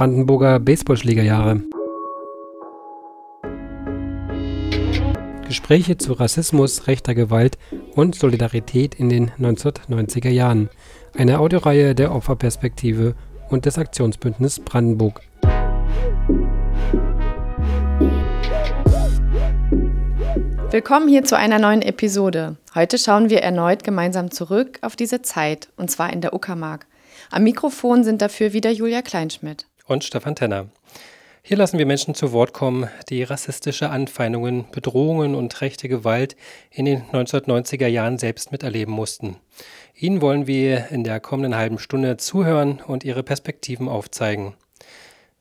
Brandenburger Baseballschlägerjahre. Gespräche zu Rassismus, rechter Gewalt und Solidarität in den 1990er Jahren. Eine Audioreihe der Opferperspektive und des Aktionsbündnis Brandenburg. Willkommen hier zu einer neuen Episode. Heute schauen wir erneut gemeinsam zurück auf diese Zeit, und zwar in der Uckermark. Am Mikrofon sind dafür wieder Julia Kleinschmidt. Und Stefan Tenner. Hier lassen wir Menschen zu Wort kommen, die rassistische Anfeindungen, Bedrohungen und rechte Gewalt in den 1990er Jahren selbst miterleben mussten. Ihnen wollen wir in der kommenden halben Stunde zuhören und ihre Perspektiven aufzeigen.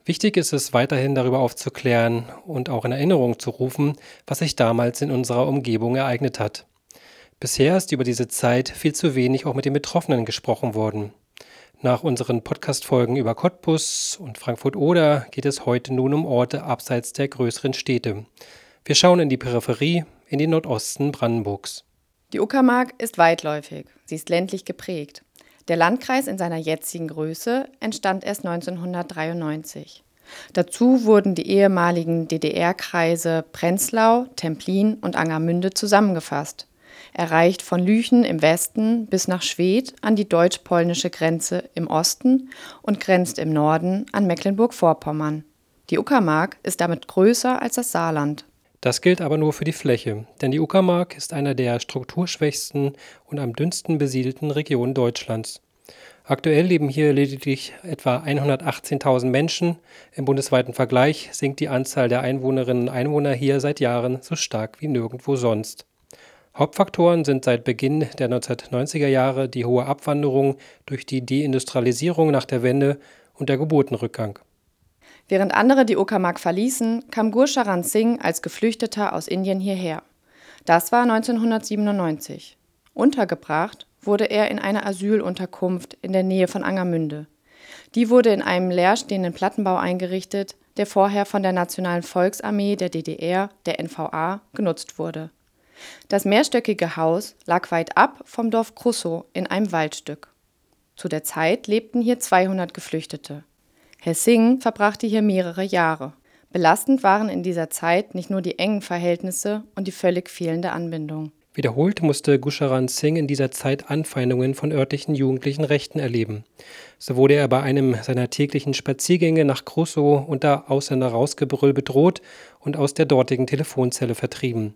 Wichtig ist es weiterhin darüber aufzuklären und auch in Erinnerung zu rufen, was sich damals in unserer Umgebung ereignet hat. Bisher ist über diese Zeit viel zu wenig auch mit den Betroffenen gesprochen worden. Nach unseren Podcast-Folgen über Cottbus und Frankfurt-Oder geht es heute nun um Orte abseits der größeren Städte. Wir schauen in die Peripherie, in den Nordosten Brandenburgs. Die Uckermark ist weitläufig. Sie ist ländlich geprägt. Der Landkreis in seiner jetzigen Größe entstand erst 1993. Dazu wurden die ehemaligen DDR-Kreise Prenzlau, Templin und Angermünde zusammengefasst. Er reicht von Lüchen im Westen bis nach Schwedt an die deutsch-polnische Grenze im Osten und grenzt im Norden an Mecklenburg-Vorpommern. Die Uckermark ist damit größer als das Saarland. Das gilt aber nur für die Fläche, denn die Uckermark ist eine der strukturschwächsten und am dünnsten besiedelten Regionen Deutschlands. Aktuell leben hier lediglich etwa 118.000 Menschen. Im bundesweiten Vergleich sinkt die Anzahl der Einwohnerinnen und Einwohner hier seit Jahren so stark wie nirgendwo sonst. Hauptfaktoren sind seit Beginn der 1990er Jahre die hohe Abwanderung durch die Deindustrialisierung nach der Wende und der Geburtenrückgang. Während andere die Uckermark verließen, kam Gurcharan Singh als Geflüchteter aus Indien hierher. Das war 1997. Untergebracht wurde er in einer Asylunterkunft in der Nähe von Angermünde. Die wurde in einem leerstehenden Plattenbau eingerichtet, der vorher von der Nationalen Volksarmee der DDR, der NVA, genutzt wurde. Das mehrstöckige Haus lag weit ab vom Dorf Krussow in einem Waldstück. Zu der Zeit lebten hier 200 Geflüchtete. Herr Singh verbrachte hier mehrere Jahre. Belastend waren in dieser Zeit nicht nur die engen Verhältnisse und die völlig fehlende Anbindung. Wiederholt musste Gusharan Singh in dieser Zeit Anfeindungen von örtlichen jugendlichen Rechten erleben. So wurde er bei einem seiner täglichen Spaziergänge nach Crusoe unter Ausländer-Rausgebrüll bedroht und aus der dortigen Telefonzelle vertrieben.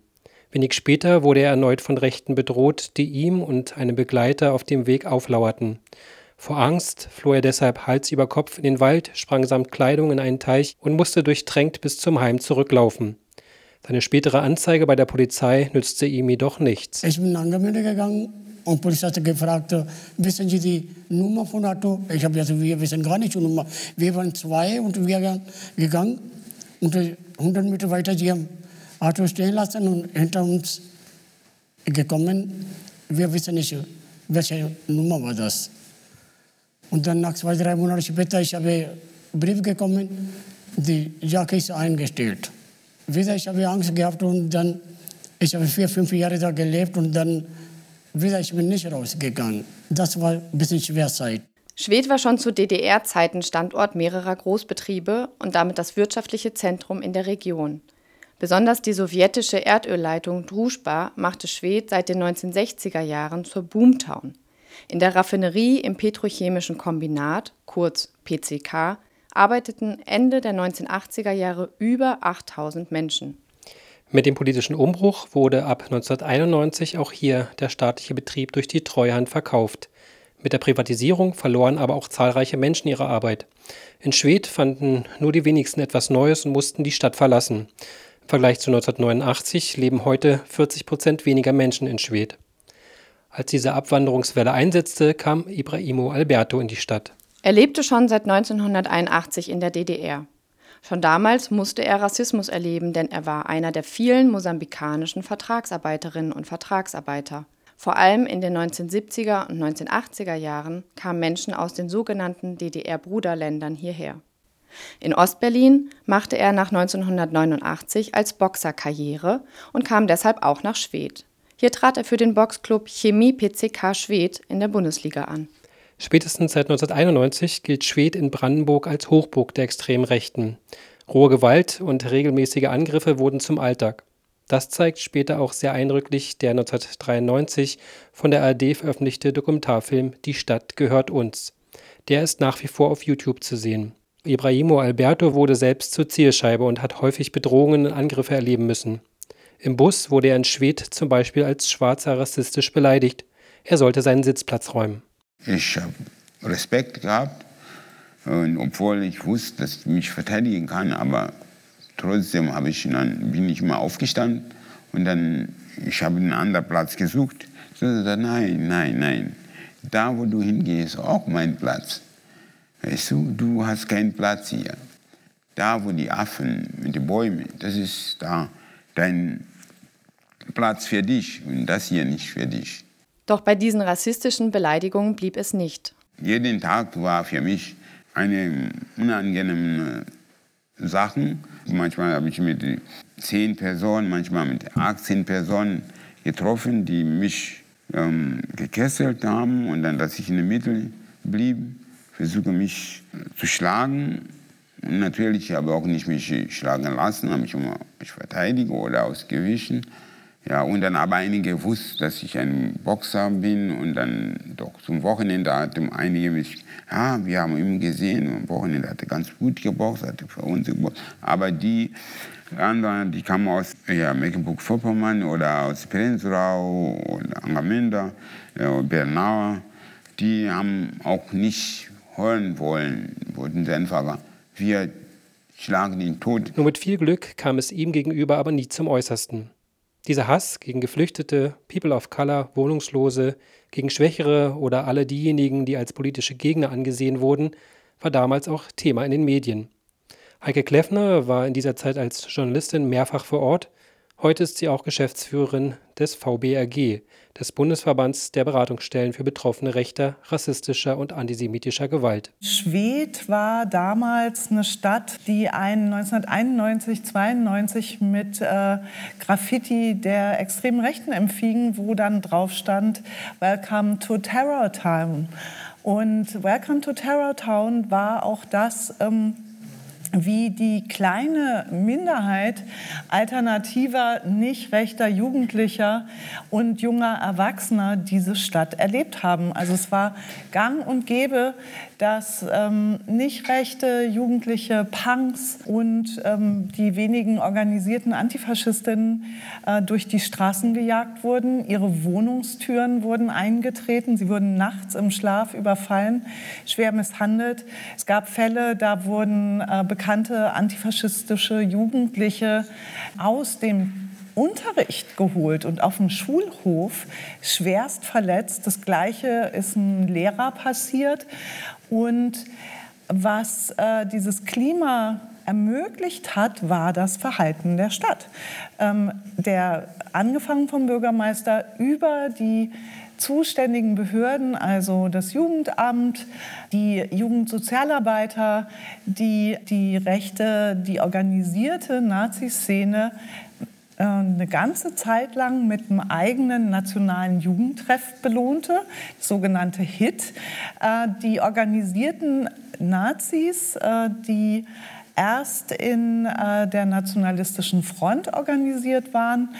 Wenig später wurde er erneut von Rechten bedroht, die ihm und einem Begleiter auf dem Weg auflauerten. Vor Angst floh er deshalb Hals über Kopf in den Wald, sprang samt Kleidung in einen Teich und musste durchtränkt bis zum Heim zurücklaufen. Seine spätere Anzeige bei der Polizei nützte ihm jedoch nichts. Ich bin angemeldet gegangen und die Polizei hat gefragt, wissen Sie die Nummer von Auto? Ich habe gesagt, wir wissen gar nicht die Nummer. Wir waren zwei und wir sind gegangen und 100 Meter weiter, die haben Auto stehen lassen und hinter uns gekommen. Wir wissen nicht, welche Nummer war das. Und dann nach zwei, drei Monaten später, ich habe einen Brief bekommen, die Jacke ist eingestellt. Wieder ich habe Angst gehabt und dann, ich habe vier, fünf Jahre da gelebt und dann wieder, ich bin nicht rausgegangen. Das war ein bisschen schwer Zeit. Schwedt war schon zu DDR-Zeiten Standort mehrerer Großbetriebe und damit das wirtschaftliche Zentrum in der Region. Besonders die sowjetische Erdölleitung Druschba machte Schwedt seit den 1960er Jahren zur Boomtown. In der Raffinerie im petrochemischen Kombinat, kurz PCK, arbeiteten Ende der 1980er Jahre über 8000 Menschen. Mit dem politischen Umbruch wurde ab 1991 auch hier der staatliche Betrieb durch die Treuhand verkauft. Mit der Privatisierung verloren aber auch zahlreiche Menschen ihre Arbeit. In Schwedt fanden nur die wenigsten etwas Neues und mussten die Stadt verlassen. Im Vergleich zu 1989 leben heute 40 Prozent weniger Menschen in Schwedt. Als diese Abwanderungswelle einsetzte, kam Ibrahimo Alberto in die Stadt. Er lebte schon seit 1981 in der DDR. Schon damals musste er Rassismus erleben, denn er war einer der vielen mosambikanischen Vertragsarbeiterinnen und Vertragsarbeiter. Vor allem in den 1970er und 1980er Jahren kamen Menschen aus den sogenannten DDR-Bruderländern hierher. In Ostberlin machte er nach 1989 als Boxer Karriere und kam deshalb auch nach Schwedt. Hier trat er für den Boxclub Chemie PCK Schwedt in der Bundesliga an. Spätestens seit 1991 gilt Schwedt in Brandenburg als Hochburg der extremen Rechten. Rohe Gewalt und regelmäßige Angriffe wurden zum Alltag. Das zeigt später auch sehr eindrücklich der 1993 von der ARD veröffentlichte Dokumentarfilm Die Stadt gehört uns. Der ist nach wie vor auf YouTube zu sehen. Ibrahimo Alberto wurde selbst zur Zielscheibe und hat häufig Bedrohungen und Angriffe erleben müssen. Im Bus wurde er in Schwedt zum Beispiel als Schwarzer rassistisch beleidigt. Er sollte seinen Sitzplatz räumen. Ich habe Respekt gehabt, und obwohl ich wusste, dass ich mich verteidigen kann, aber trotzdem habe ich dann, bin ich mal aufgestanden und dann ich habe einen anderen Platz gesucht. So, nein, nein, nein. Da, wo du hingehst, auch mein Platz. Weißt du, du hast keinen Platz hier. Da, wo die Affen mit den Bäumen, das ist da dein Platz für dich und das hier nicht für dich. Doch bei diesen rassistischen Beleidigungen blieb es nicht. Jeden Tag war für mich eine unangenehme Sachen. Manchmal habe ich mit zehn Personen, manchmal mit 18 Personen getroffen, die mich ähm, gekesselt haben und dann, dass ich in der Mitte blieb, versuche mich zu schlagen. Und natürlich habe ich auch nicht mich schlagen lassen, habe mich immer verteidigt oder ausgewichen. Ja, und dann aber einige wussten, dass ich ein Boxer bin und dann doch zum Wochenende hatten einige mich, ja, wir haben ihn gesehen, am Wochenende hat er ganz gut geboxt, hat er für uns geboxt. Aber die anderen, die kamen aus ja, Mecklenburg-Vorpommern oder aus Prenzlau oder Angermünde, ja, Bernauer, die haben auch nicht hören wollen, sie einfach, wir schlagen ihn tot. Nur mit viel Glück kam es ihm gegenüber aber nie zum Äußersten. Dieser Hass gegen Geflüchtete, People of Color, Wohnungslose, gegen Schwächere oder alle diejenigen, die als politische Gegner angesehen wurden, war damals auch Thema in den Medien. Heike Kleffner war in dieser Zeit als Journalistin mehrfach vor Ort Heute ist sie auch Geschäftsführerin des VBRG, des Bundesverbands der Beratungsstellen für Betroffene rechter, rassistischer und antisemitischer Gewalt. Schwedt war damals eine Stadt, die einen 1991, 92 mit äh, Graffiti der extremen Rechten empfing, wo dann drauf stand Welcome to Terror Town. Und Welcome to Terror Town war auch das, ähm, wie die kleine Minderheit alternativer, nicht rechter Jugendlicher und junger Erwachsener diese Stadt erlebt haben. Also es war gang und gäbe, dass ähm, nicht rechte jugendliche Punks und ähm, die wenigen organisierten Antifaschistinnen äh, durch die Straßen gejagt wurden. Ihre Wohnungstüren wurden eingetreten. Sie wurden nachts im Schlaf überfallen, schwer misshandelt. Es gab Fälle, da wurden äh, bekannte antifaschistische Jugendliche aus dem Unterricht geholt und auf dem Schulhof schwerst verletzt. Das Gleiche ist einem Lehrer passiert. Und was äh, dieses Klima ermöglicht hat, war das Verhalten der Stadt. Ähm, der angefangen vom Bürgermeister über die zuständigen Behörden, also das Jugendamt, die Jugendsozialarbeiter, die die Rechte, die organisierte Nazi-Szene eine ganze Zeit lang mit einem eigenen nationalen Jugendtreff belohnte, sogenannte HIT. Äh, die organisierten Nazis, äh, die erst in der nationalistischen Front organisiert waren,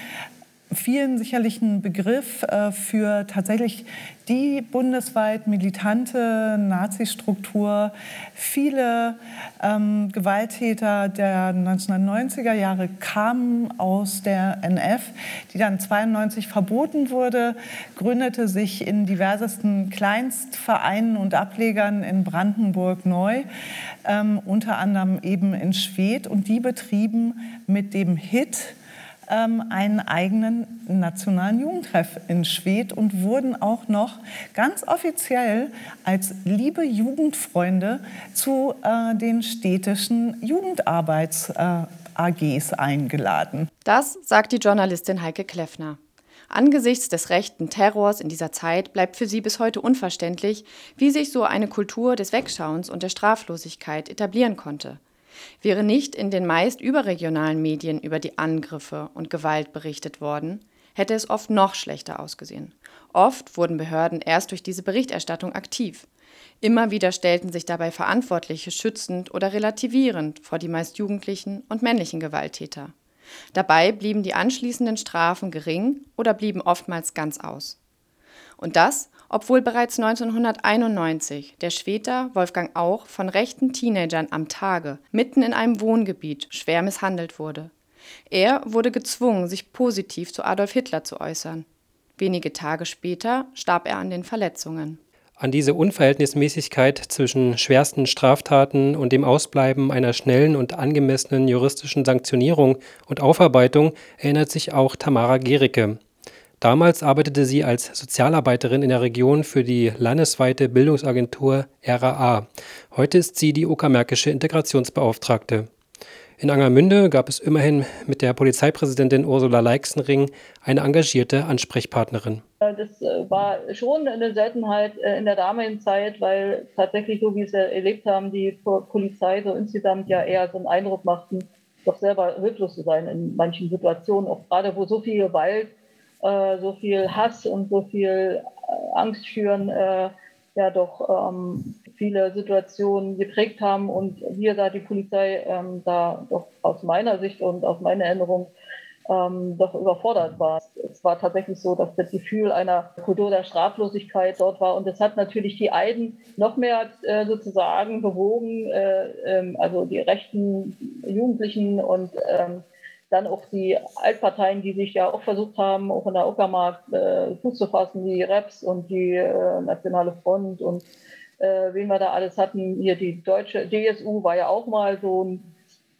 vielen sicherlich ein Begriff äh, für tatsächlich die bundesweit militante Nazi-Struktur. Viele ähm, Gewalttäter der 1990er Jahre kamen aus der NF, die dann 92 verboten wurde, gründete sich in diversesten Kleinstvereinen und Ablegern in Brandenburg neu, ähm, unter anderem eben in Schwedt und die betrieben mit dem HIT einen eigenen nationalen Jugendtreff in Schwedt und wurden auch noch ganz offiziell als liebe Jugendfreunde zu äh, den städtischen Jugendarbeits äh, AGs eingeladen. Das sagt die Journalistin Heike Kleffner. Angesichts des rechten Terrors in dieser Zeit bleibt für sie bis heute unverständlich, wie sich so eine Kultur des Wegschauens und der Straflosigkeit etablieren konnte. Wäre nicht in den meist überregionalen Medien über die Angriffe und Gewalt berichtet worden, hätte es oft noch schlechter ausgesehen. Oft wurden Behörden erst durch diese Berichterstattung aktiv. Immer wieder stellten sich dabei Verantwortliche schützend oder relativierend vor die meist jugendlichen und männlichen Gewalttäter. Dabei blieben die anschließenden Strafen gering oder blieben oftmals ganz aus. Und das, obwohl bereits 1991 der Schweter Wolfgang Auch von rechten Teenagern am Tage mitten in einem Wohngebiet schwer misshandelt wurde. Er wurde gezwungen, sich positiv zu Adolf Hitler zu äußern. Wenige Tage später starb er an den Verletzungen. An diese Unverhältnismäßigkeit zwischen schwersten Straftaten und dem Ausbleiben einer schnellen und angemessenen juristischen Sanktionierung und Aufarbeitung erinnert sich auch Tamara Gericke. Damals arbeitete sie als Sozialarbeiterin in der Region für die landesweite Bildungsagentur RAA. Heute ist sie die Uckermärkische Integrationsbeauftragte. In Angermünde gab es immerhin mit der Polizeipräsidentin Ursula Leixenring eine engagierte Ansprechpartnerin. Das äh, war schon eine Seltenheit äh, in der damaligen Zeit, weil tatsächlich, so wie wir erlebt haben, die Polizei so insgesamt ja eher so einen Eindruck machten, doch selber hilflos zu sein in manchen Situationen, auch gerade wo so viel Gewalt, äh, so viel Hass und so viel Angst schüren, ja doch ähm, viele Situationen geprägt haben und wir da die Polizei ähm, da doch aus meiner Sicht und aus meiner Erinnerung ähm, doch überfordert war. Es war tatsächlich so, dass das Gefühl einer Kultur der Straflosigkeit dort war und das hat natürlich die Eiden noch mehr äh, sozusagen bewogen, äh, ähm, also die rechten Jugendlichen und ähm, dann auch die Altparteien, die sich ja auch versucht haben, auch in der Uckermark äh, Fuß zu fassen, die Reps und die äh, Nationale Front und äh, wen wir da alles hatten. Hier die deutsche DSU war ja auch mal so ein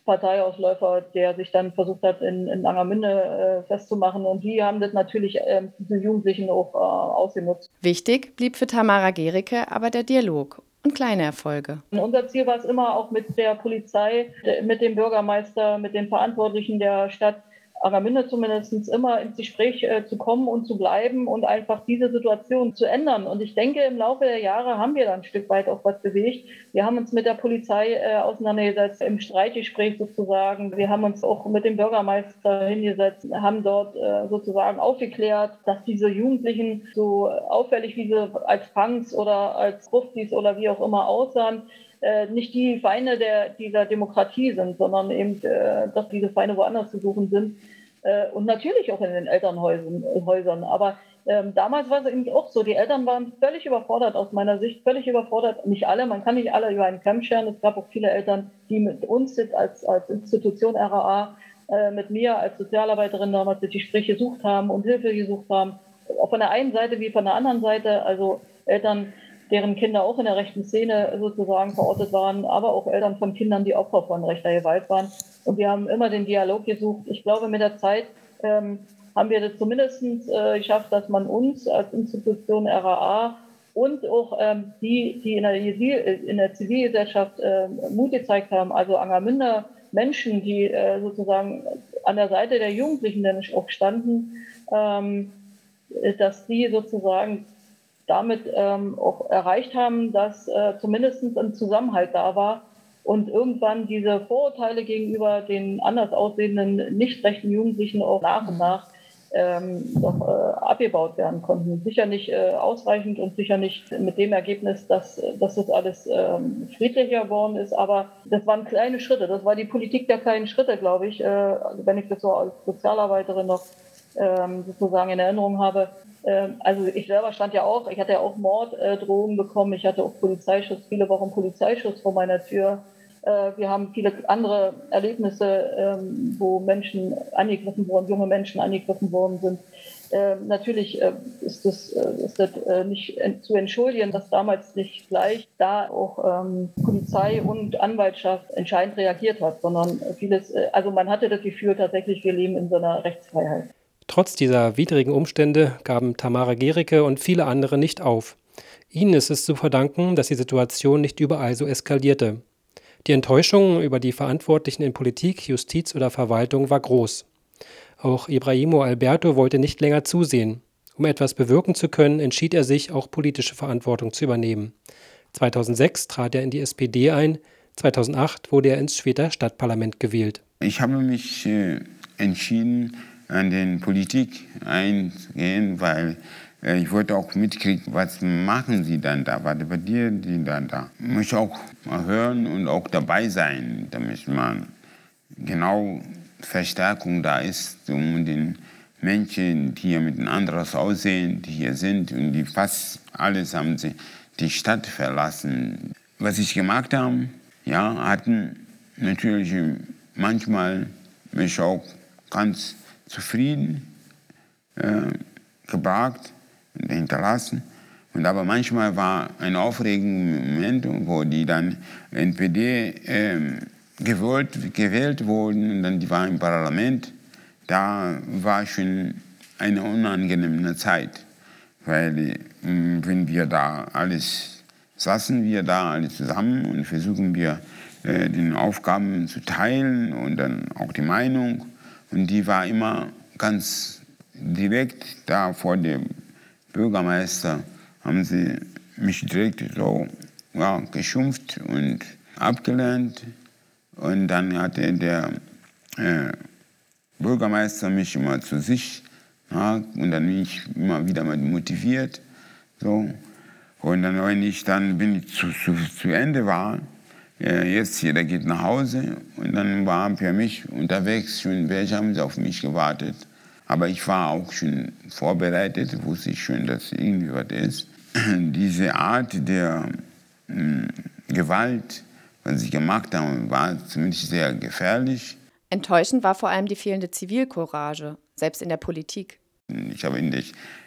Parteiausläufer, der sich dann versucht hat, in, in Angermünde äh, festzumachen. Und die haben das natürlich äh, diese Jugendlichen auch äh, ausgenutzt. Wichtig blieb für Tamara Gericke aber der Dialog und kleine Erfolge. Unser Ziel war es immer auch mit der Polizei, mit dem Bürgermeister, mit den Verantwortlichen der Stadt, Araminde zumindest immer ins Gespräch äh, zu kommen und zu bleiben und einfach diese Situation zu ändern. Und ich denke, im Laufe der Jahre haben wir dann ein Stück weit auch was bewegt. Wir haben uns mit der Polizei äh, auseinandergesetzt, im Streitgespräch sozusagen. Wir haben uns auch mit dem Bürgermeister hingesetzt, haben dort äh, sozusagen aufgeklärt, dass diese Jugendlichen so auffällig wie sie als Punks oder als Gruftis oder wie auch immer aussahen, äh, nicht die Feinde der, dieser Demokratie sind, sondern eben, äh, dass diese Feinde woanders zu suchen sind. Äh, und natürlich auch in den Elternhäusern. Aber ähm, damals war es eben auch so, die Eltern waren völlig überfordert aus meiner Sicht, völlig überfordert. Nicht alle, man kann nicht alle über einen Kamm scheren. Es gab auch viele Eltern, die mit uns als, als Institution RAA, äh, mit mir als Sozialarbeiterin damals die Gespräche gesucht haben und Hilfe gesucht haben. Auch von der einen Seite wie von der anderen Seite. Also Eltern, deren Kinder auch in der rechten Szene sozusagen verortet waren, aber auch Eltern von Kindern, die Opfer von rechter Gewalt waren. Und wir haben immer den Dialog gesucht. Ich glaube, mit der Zeit ähm, haben wir das zumindest äh, geschafft, dass man uns als Institution RAA und auch ähm, die, die in der, in der Zivilgesellschaft äh, Mut gezeigt haben, also Angermünder Menschen, die äh, sozusagen an der Seite der Jugendlichen auch standen, ähm, dass die sozusagen damit ähm, auch erreicht haben, dass äh, zumindest ein Zusammenhalt da war und irgendwann diese Vorurteile gegenüber den anders aussehenden, nicht rechten Jugendlichen auch nach und nach ähm, doch, äh, abgebaut werden konnten. Sicher nicht äh, ausreichend und sicher nicht mit dem Ergebnis, dass, dass das alles ähm, friedlicher geworden ist, aber das waren kleine Schritte. Das war die Politik der kleinen Schritte, glaube ich, äh, wenn ich das so als Sozialarbeiterin noch ähm, sozusagen in Erinnerung habe. Ähm, also ich selber stand ja auch, ich hatte ja auch Morddrohungen bekommen, ich hatte auch Polizeischutz, viele Wochen Polizeischutz vor meiner Tür. Äh, wir haben viele andere Erlebnisse, ähm, wo Menschen angegriffen wurden, junge Menschen angegriffen worden sind. Ähm, natürlich äh, ist das, äh, ist das nicht zu entschuldigen, dass damals nicht gleich da auch Polizei und Anwaltschaft entscheidend reagiert hat, sondern vieles, also man hatte das Gefühl tatsächlich, wir leben in so einer Rechtsfreiheit. Trotz dieser widrigen Umstände gaben Tamara Gericke und viele andere nicht auf. Ihnen ist es zu verdanken, dass die Situation nicht überall so eskalierte. Die Enttäuschung über die Verantwortlichen in Politik, Justiz oder Verwaltung war groß. Auch Ibrahimo Alberto wollte nicht länger zusehen. Um etwas bewirken zu können, entschied er sich, auch politische Verantwortung zu übernehmen. 2006 trat er in die SPD ein, 2008 wurde er ins Schweter Stadtparlament gewählt. Ich habe mich äh, entschieden, an den Politik eingehen, weil Äh, ich wollte auch mitkriegen, was machen sie dann da, was dir die dann da. Ich möchte auch mal hören und auch dabei sein, damit man genau Verstärkung da ist, um den Menschen, die hier mit einem anderes Aussehen, die hier sind und die fast alles haben sie die Stadt verlassen. Was ich gemacht habe, ja, hatten natürlich manchmal mich auch ganz zufrieden äh, gebracht und hinterlassen. Und aber manchmal war ein aufregender Moment, wo die dann NPD äh, gewählt, gewählt wurden und dann die waren im Parlament. Da war schon eine unangenehme Zeit, weil äh, wenn wir da alles saßen wir da alle zusammen und versuchen wir äh, den Aufgaben zu teilen und dann auch die Meinung und die war immer ganz direkt da vor dem Bürgermeister haben sie mich direkt so ja, geschumpft und abgelehnt. Und dann hatte der äh, Bürgermeister mich immer zu sich ja, und dann bin ich immer wieder motiviert. So. Und dann, wenn ich dann bin zu, zu, zu Ende war, jetzt jeder geht nach Hause und dann war für mich unterwegs schon, welche haben sie auf mich gewartet. Aber ich war auch schon vorbereitet, wusste ich schon, dass irgendwie was ist. Diese Art der mh, hm, Gewalt, was sie gemacht haben, war zumindest sehr gefährlich. Enttäuschend war vor allem die fehlende Zivilcourage, selbst in der Politik. Ich habe in, der,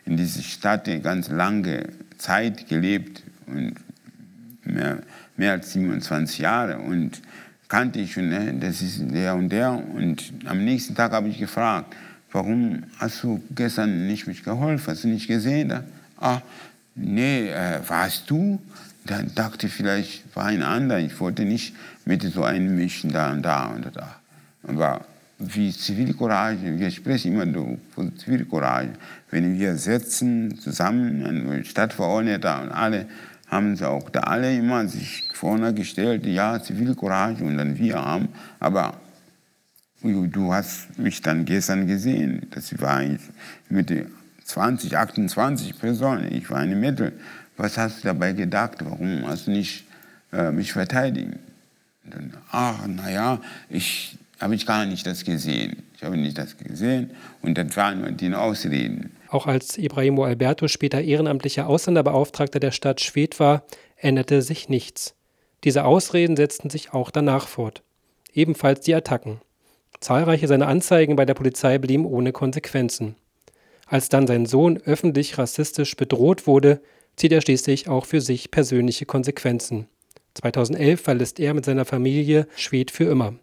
in dieser Stadt eine ganz lange Zeit gelebt und mehr, mehr als 27 Jahre und kannte ich schon, ne, das ist der und der. Und am nächsten Tag habe ich gefragt, warum hast du gestern nicht mich geholfen? Hast du nicht gesehen? Da? Ah, nee, äh, warst du? Dann dachte ich, vielleicht war ein anderer. Ich wollte nicht mit so einmischen da und da und da. Aber wie Zivilcourage, wir sprechen immer von Zivilcourage. Wenn wir sitzen zusammen, ein Stadtverordneter und alle, haben sie auch da alle immer sich vorne gestellt, ja, Zivilcourage und dann wir haben. Aber Du hast mich dann gestern gesehen. Das war ich mit 20, 28 Personen. Ich war eine Mittel. Was hast du dabei gedacht? Warum hast du nicht äh, mich verteidigt? Dann, ach, naja, ich habe ich gar nicht das gesehen. Ich habe nicht das gesehen und das waren nur die Ausreden. Auch als Ibrahimo Alberto später ehrenamtlicher Ausländerbeauftragter der Stadt Schwedt war, änderte sich nichts. Diese Ausreden setzten sich auch danach fort. Ebenfalls die Attacken. Zahlreiche seiner Anzeigen bei der Polizei blieben ohne Konsequenzen. Als dann sein Sohn öffentlich rassistisch bedroht wurde, zieht er schließlich auch für sich persönliche Konsequenzen. 2011 verlässt er mit seiner Familie Schwed für immer.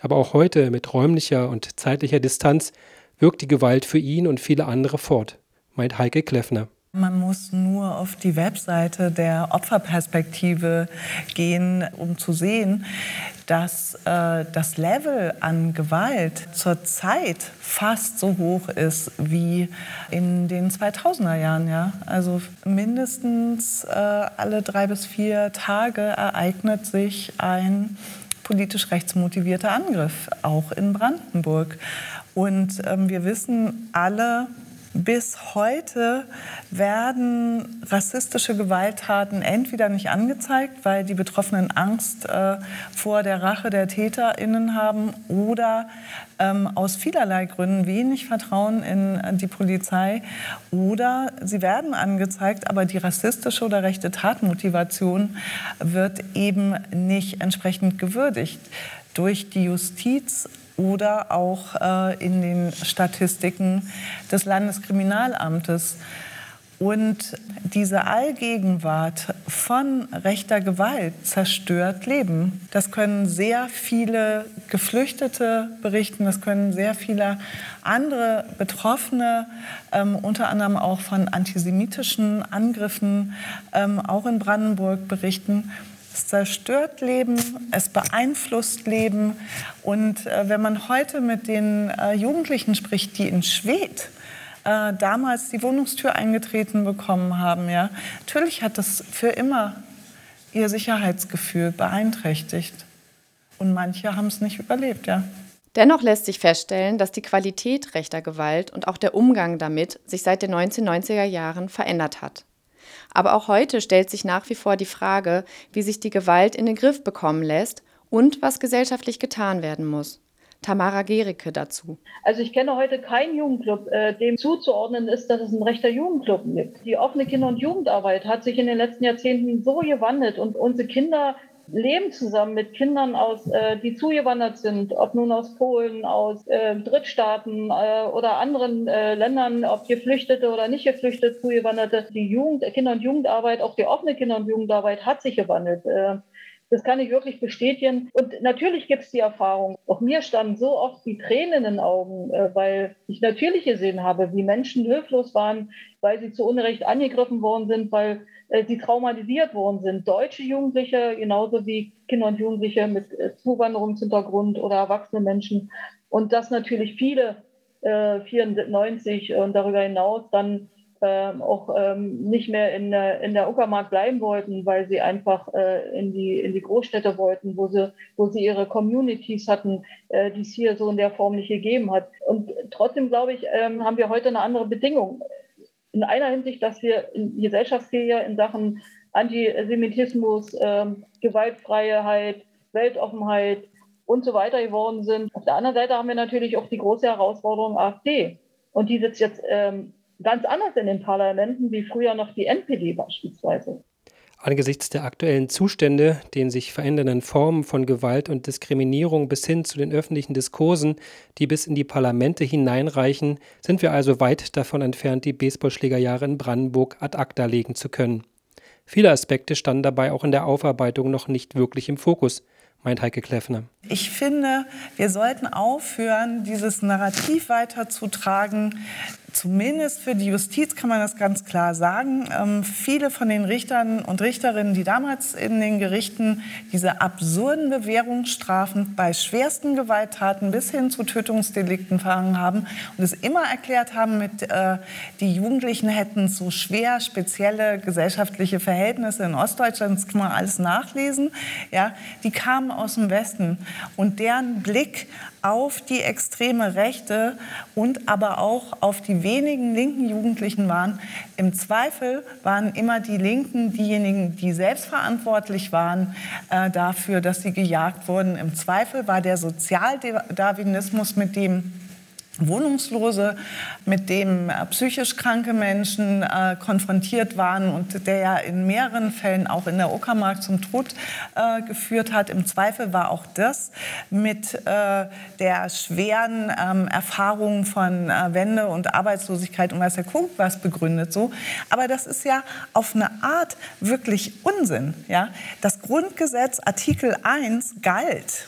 Aber auch heute mit räumlicher und zeitlicher Distanz wirkt die Gewalt für ihn und viele andere fort, meint Heike Kleffner. Man muss nur auf die Webseite der Opferperspektive gehen, um zu sehen, dass äh, das Level an Gewalt zurzeit fast so hoch ist wie in den 2000er Jahren. Ja? Also mindestens äh, alle drei bis vier Tage ereignet sich ein politisch rechtsmotivierter Angriff, auch in Brandenburg. Und ähm, wir wissen alle, bis heute werden rassistische Gewalttaten entweder nicht angezeigt, weil die Betroffenen Angst äh, vor der Rache der TäterInnen haben oder ähm, aus vielerlei Gründen wenig Vertrauen in äh, die Polizei oder sie werden angezeigt, aber die rassistische oder rechte Tatmotivation wird eben nicht entsprechend gewürdigt. Durch die Justiz oder auch äh, in den Statistiken des Landeskriminalamtes. Und diese Allgegenwart von rechter Gewalt zerstört Leben. Das können sehr viele Geflüchtete berichten, das können sehr viele andere Betroffene, ähm, unter anderem auch von antisemitischen Angriffen, ähm, auch in Brandenburg berichten. Es zerstört Leben, es beeinflusst Leben. Und äh, wenn man heute mit den äh, Jugendlichen spricht, die in Schwedt äh, damals die Wohnungstür eingetreten bekommen haben, ja, natürlich hat das für immer ihr Sicherheitsgefühl beeinträchtigt. Und manche haben es nicht überlebt, ja. Dennoch lässt sich feststellen, dass die Qualität rechter Gewalt und auch der Umgang damit sich seit den 1990er Jahren verändert hat. Aber auch heute stellt sich nach wie vor die Frage, wie sich die Gewalt in den Griff bekommen lässt und was gesellschaftlich getan werden muss. Tamara Gericke dazu. Also ich kenne heute keinen Jugendclub, äh, dem zuzuordnen ist, dass es ein rechter Jugendclub gibt. Die offene Kinder- und Jugendarbeit hat sich in den letzten Jahrzehnten so gewandelt und unsere Kinder leben zusammen mit Kindern aus, äh, die zugewandert sind, ob nun aus Polen, aus äh, Drittstaaten äh, oder anderen äh, Ländern, ob Geflüchtete oder nicht Geflüchtete, Zugewanderte. Die Jugend, Kinder- und Jugendarbeit, auch die offene Kinder- und Jugendarbeit hat sich gewandelt. Äh, das kann ich wirklich bestätigen. Und natürlich gibt es die Erfahrung. Auch mir standen so oft die Tränen in den Augen, äh, weil ich natürlich gesehen habe, wie Menschen hilflos waren, weil sie zu Unrecht angegriffen worden sind, weil die traumatisiert worden sind. Deutsche Jugendliche, genauso wie Kinder und Jugendliche mit äh, Zuwanderungshintergrund oder erwachsene Menschen. Und dass natürlich viele äh, 94 und darüber hinaus dann ähm, auch ähm, nicht mehr in der, in der Uckermark bleiben wollten, weil sie einfach äh, in, die, in die Großstädte wollten, wo sie, wo sie ihre Communities hatten, äh, die es hier so in der Form nicht gegeben hat. Und trotzdem, glaube ich, ähm, haben wir heute eine andere Bedingung in einer Hinsicht, dass wir in in Sachen Antisemitismus, ähm, Gewaltfreiheit, Weltoffenheit und so weiter geworden sind. Auf der anderen Seite haben wir natürlich auch die große Herausforderung AfD. Und die sitzt jetzt ähm, ganz anders in den Parlamenten wie früher noch die NPD beispielsweise. Angesichts der aktuellen Zustände, den sich verändernden Formen von Gewalt und Diskriminierung bis hin zu den öffentlichen Diskursen, die bis in die Parlamente hineinreichen, sind wir also weit davon entfernt, die Baseballschlägerjahre in Brandenburg ad acta legen zu können. Viele Aspekte standen dabei auch in der Aufarbeitung noch nicht wirklich im Fokus, meint Heike Kleffner. Ich finde, wir sollten aufhören, dieses Narrativ weiterzutragen, zumindest für die Justiz kann man das ganz klar sagen. Ähm, viele von den Richtern und Richterinnen, die damals in den Gerichten diese absurden Bewährungsstrafen bei schwersten Gewalttaten bis hin zu Tötungsdelikten verhangen haben und es immer erklärt haben, mit, äh, die Jugendlichen hätten so schwer spezielle gesellschaftliche Verhältnisse in Ostdeutschland, das kann man alles nachlesen, ja, die kamen aus dem Westen und deren Blick auf die extreme Rechte und aber auch auf die wenigen linken Jugendlichen waren. Im Zweifel waren immer die Linken diejenigen, die selbstverantwortlich waren äh, dafür, dass sie gejagt wurden. Im Zweifel war der Sozialdarwinismus, mit dem Wohnungslose, mit dem äh, psychisch kranke Menschen äh, konfrontiert waren und der ja in mehreren Fällen auch in der Uckermark zum Tod äh, geführt hat. Im Zweifel war auch das mit äh, der schweren ähm, Erfahrung von äh, Wende und Arbeitslosigkeit und weiß der Kuckuck was begründet so. Aber das ist ja auf eine Art wirklich Unsinn. Ja? Das Grundgesetz Artikel 1 galt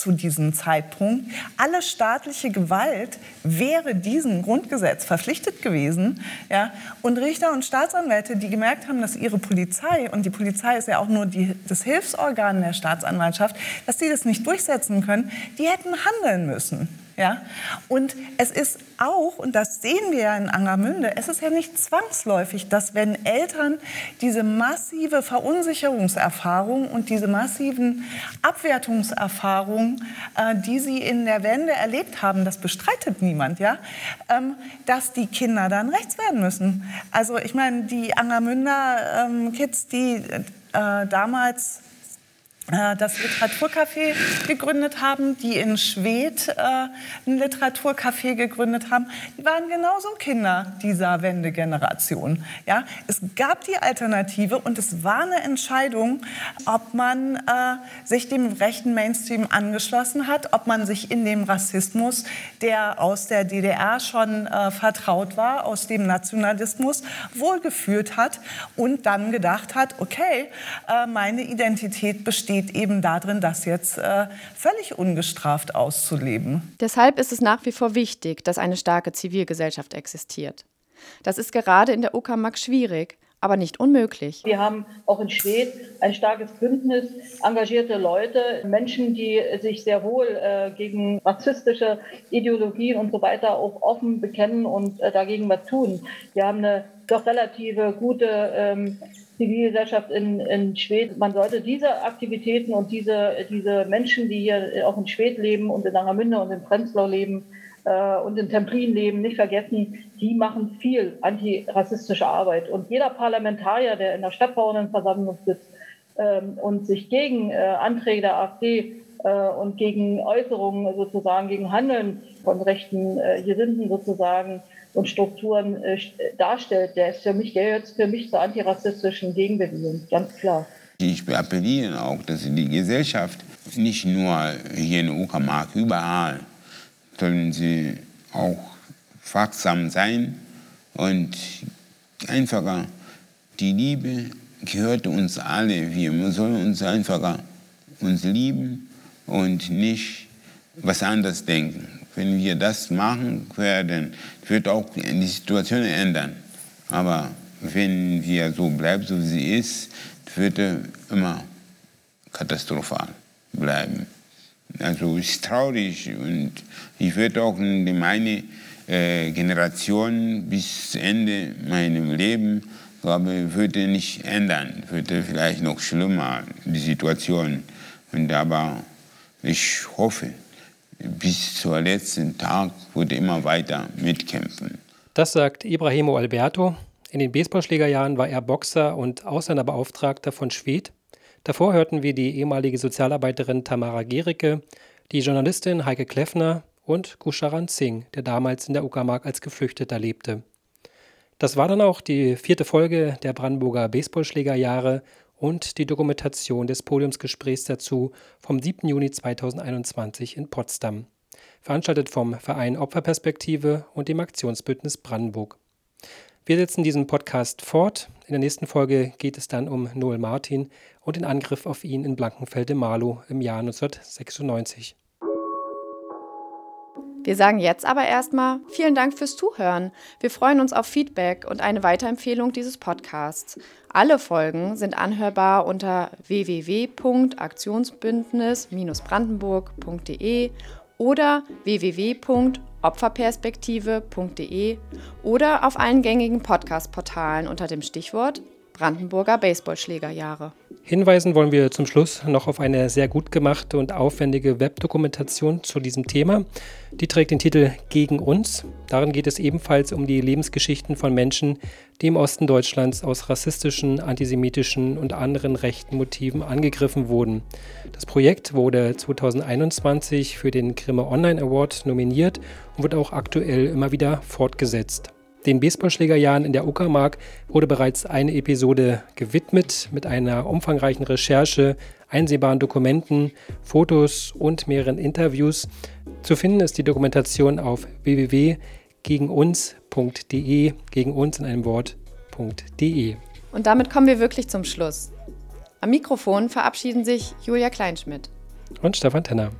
zu diesem Zeitpunkt. Alle staatliche Gewalt wäre diesem Grundgesetz verpflichtet gewesen. Ja? Und Richter und Staatsanwälte, die gemerkt haben, dass ihre Polizei, und die Polizei ist ja auch nur die, das Hilfsorgan der Staatsanwaltschaft, dass die das nicht durchsetzen können, die hätten handeln müssen. Ja? Und es ist auch, und das sehen wir ja in Angermünde, es ist ja nicht zwangsläufig, dass wenn Eltern diese massive Verunsicherungserfahrung und diese massiven Abwertungserfahrungen, äh, die sie in der Wende erlebt haben, das bestreitet niemand, ja, ähm, dass die Kinder dann rechts werden müssen. Also ich meine, die Angermünder ähm, Kids, die äh, damals das Literaturcafé gegründet haben, die in Schwedt äh, ein Literaturcafé gegründet haben, die waren genauso Kinder dieser Wendegeneration. Ja, es gab die Alternative und es war eine Entscheidung, ob man äh, sich dem rechten Mainstream angeschlossen hat, ob man sich in dem Rassismus, der aus der DDR schon äh, vertraut war, aus dem Nationalismus wohlgefühlt hat und dann gedacht hat, okay, äh, meine Identität besteht besteht eben darin, das jetzt äh, völlig ungestraft auszuleben. Deshalb ist es nach wie vor wichtig, dass eine starke Zivilgesellschaft existiert. Das ist gerade in der Uckermark schwierig, aber nicht unmöglich. Wir haben auch in Schwedt ein starkes Bündnis, engagierte Leute, Menschen, die sich sehr wohl äh, gegen rassistische Ideologien und so weiter auch offen bekennen und äh, dagegen was tun. Wir haben eine doch relative gute ähm, Zivilgesellschaft in, in Schwed. Man sollte diese Aktivitäten und diese, diese Menschen, die hier auch in Schwed leben und in Langermünde und in Prenzlau leben äh, und in Templin leben, nicht vergessen, die machen viel antirassistische Arbeit. Und jeder Parlamentarier, der in der Stadtbauernversammlung sitzt ähm, und sich gegen äh, Anträge der AfD äh, und gegen Äußerungen sozusagen, gegen Handeln von rechten äh, Gesinnten sozusagen und Strukturen äh, darstellt, der ist für mich, der jetzt für mich zur antirassistischen Gegenbewegung, ganz klar. Ich appelliere auch, dass die Gesellschaft nicht nur hier in Uckermark, überall sollen sie auch wachsam sein und einfacher die Liebe gehört uns alle. Wir sollen uns einfacher uns lieben und nicht was anderes denken. Wenn wir das machen werden, wird auch die Situation ändern. Aber wenn wir so bleiben, so wie sie ist, wird immer katastrophal bleiben. Also ist traurig und ich werde auch in meine äh, Generation bis Ende meinem Leben, glaube würde nicht ändern, würde vielleicht noch schlimmer die Situation. Und aber ich hoffe, bis zum letzten Tag würde immer weiter mitkämpfen. Das sagt Ibrahimo Alberto. In den Baseballschlägerjahren war er Boxer und Ausländerbeauftragter von Schwedt. Davor hörten wir die ehemalige Sozialarbeiterin Tamara Gericke, die Journalistin Heike Kleffner und Gusharan Singh, der damals in der Uckermark als Geflüchteter lebte. Das war dann auch die vierte Folge der Brandenburger Baseballschlägerjahre und die Dokumentation des Podiumsgesprächs dazu vom 7. Juni 2021 in Potsdam, veranstaltet vom Verein Opferperspektive und dem Aktionsbündnis Brandenburg. Wir setzen diesen Podcast fort. In der nächsten Folge geht es dann um Noel Martin und den Angriff auf ihn in Blankenfelde-Marlow im Jahr 1996. Wir sagen jetzt aber erstmal vielen Dank fürs Zuhören. Wir freuen uns auf Feedback und eine Weiterempfehlung dieses Podcasts. Alle Folgen sind anhörbar unter www.aktionsbündnis-brandenburg.de oder www.opferperspektive.de oder auf allen gängigen Podcast-Portalen unter dem Stichwort Brandenburger Baseballschlägerjahre. Hinweisen wollen wir zum Schluss noch auf eine sehr gut gemachte und aufwendige Webdokumentation zu diesem Thema. Die trägt den Titel Gegen uns. Darin geht es ebenfalls um die Lebensgeschichten von Menschen, die im Osten Deutschlands aus rassistischen, antisemitischen und anderen rechten Motiven angegriffen wurden. Das Projekt wurde 2021 für den Grimme Online Award nominiert und wird auch aktuell immer wieder fortgesetzt. Den Baseballschlägerjahren in der Uckermark wurde bereits eine Episode gewidmet mit einer umfangreichen Recherche, einsehbaren Dokumenten, Fotos und mehreren Interviews. Zu finden ist die Dokumentation auf www.gegenuns.de, gegen uns in einem Wort.de. Und damit kommen wir wirklich zum Schluss. Am Mikrofon verabschieden sich Julia Kleinschmidt und Stefan Tenner.